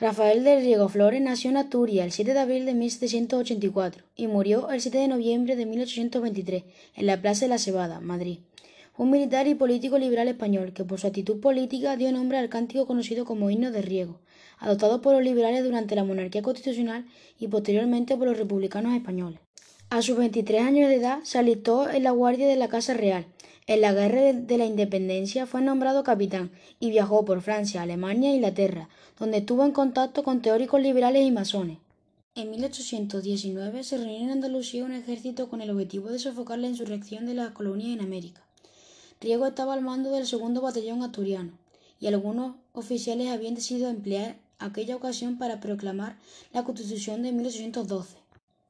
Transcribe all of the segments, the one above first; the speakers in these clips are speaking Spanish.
Rafael del Riego Flores nació en Asturias el 7 de abril de 1784 y murió el 7 de noviembre de 1823 en la Plaza de la Cebada, Madrid. un militar y político liberal español que por su actitud política dio nombre al cántico conocido como himno de Riego, adoptado por los liberales durante la monarquía constitucional y posteriormente por los republicanos españoles. A sus 23 años de edad se alistó en la Guardia de la Casa Real. En la Guerra de la Independencia fue nombrado capitán y viajó por Francia, Alemania e Inglaterra, donde estuvo en contacto con teóricos liberales y masones. En 1819 se reunió en Andalucía un ejército con el objetivo de sofocar la insurrección de las colonias en América. Riego estaba al mando del segundo batallón asturiano, y algunos oficiales habían decidido emplear aquella ocasión para proclamar la Constitución de 1812.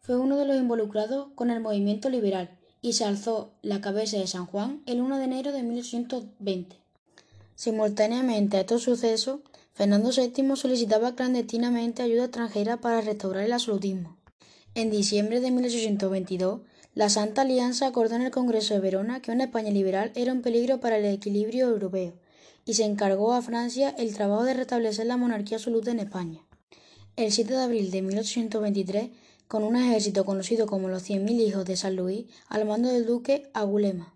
Fue uno de los involucrados con el movimiento liberal y se alzó la cabeza de San Juan el 1 de enero de 1820. Simultáneamente a estos sucesos, Fernando VII solicitaba clandestinamente ayuda extranjera para restaurar el absolutismo. En diciembre de 1822, la Santa Alianza acordó en el Congreso de Verona que una España liberal era un peligro para el equilibrio europeo y se encargó a Francia el trabajo de restablecer la monarquía absoluta en España. El 7 de abril de 1823, con un ejército conocido como los Cien Mil Hijos de San Luis al mando del duque Agulema.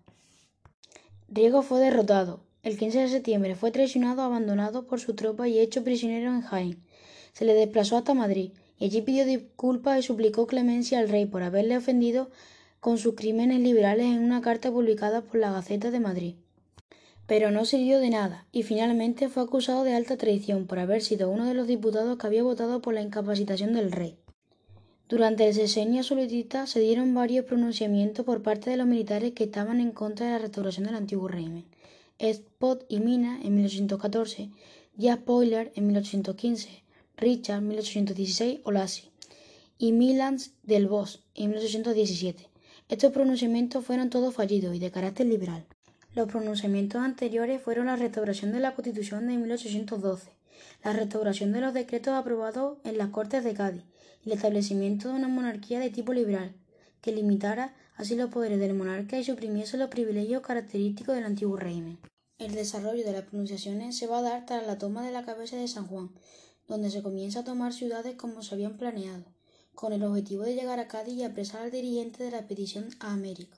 Riego fue derrotado, el 15 de septiembre fue traicionado, abandonado por su tropa y hecho prisionero en Jaén. Se le desplazó hasta Madrid y allí pidió disculpas y suplicó clemencia al rey por haberle ofendido con sus crímenes liberales en una carta publicada por la Gaceta de Madrid. Pero no sirvió de nada y finalmente fue acusado de alta traición por haber sido uno de los diputados que había votado por la incapacitación del rey. Durante el sexenio absolutista se dieron varios pronunciamientos por parte de los militares que estaban en contra de la restauración del antiguo régimen. Spot y Mina en 1814, Jack Poyler en 1815, Richard en 1816 o y Milans del Bosch en 1817. Estos pronunciamientos fueron todos fallidos y de carácter liberal. Los pronunciamientos anteriores fueron la restauración de la Constitución de 1812, la restauración de los decretos aprobados en las Cortes de Cádiz y el establecimiento de una monarquía de tipo liberal, que limitara así los poderes del monarca y suprimiese los privilegios característicos del antiguo régimen. El desarrollo de las pronunciaciones se va a dar tras la toma de la cabeza de San Juan, donde se comienza a tomar ciudades como se habían planeado, con el objetivo de llegar a Cádiz y apresar al dirigente de la expedición a América.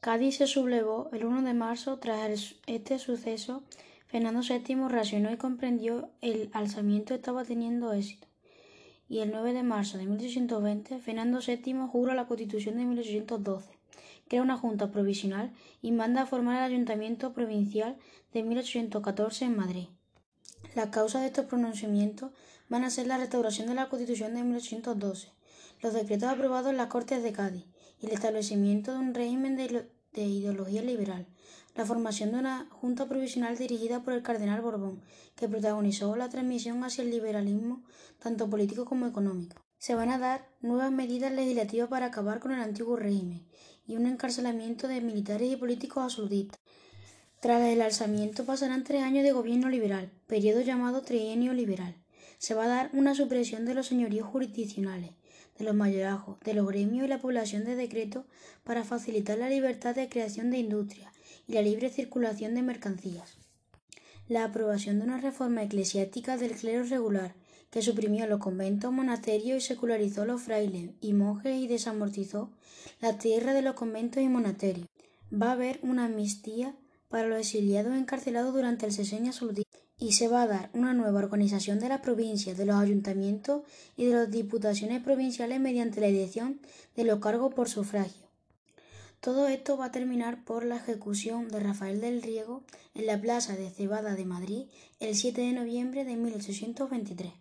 Cádiz se sublevó el 1 de marzo tras este suceso. Fernando VII reaccionó y comprendió el alzamiento estaba teniendo éxito y el 9 de marzo de 1820 Fernando VII jura la Constitución de 1812, crea una junta provisional y manda a formar el Ayuntamiento Provincial de 1814 en Madrid. Las causas de estos pronunciamientos van a ser la restauración de la Constitución de 1812, los decretos aprobados en las Cortes de Cádiz y el establecimiento de un régimen de ideología liberal, la formación de una junta provisional dirigida por el cardenal Borbón, que protagonizó la transmisión hacia el liberalismo tanto político como económico. Se van a dar nuevas medidas legislativas para acabar con el antiguo régimen y un encarcelamiento de militares y políticos absolutistas. Tras el alzamiento pasarán tres años de gobierno liberal, periodo llamado trienio liberal. Se va a dar una supresión de los señoríos jurisdiccionales, de los mayorazgos, de los gremios y la población de decretos para facilitar la libertad de creación de industrias la libre circulación de mercancías. La aprobación de una reforma eclesiástica del clero regular, que suprimió los conventos, monasterios y secularizó los frailes y monjes y desamortizó la tierra de los conventos y monasterios. Va a haber una amnistía para los exiliados encarcelados durante el sexenio absolutista y se va a dar una nueva organización de las provincias, de los ayuntamientos y de las diputaciones provinciales mediante la elección de los cargos por sufragio. Todo esto va a terminar por la ejecución de Rafael del Riego en la plaza de Cebada de Madrid el 7 de noviembre de 1823.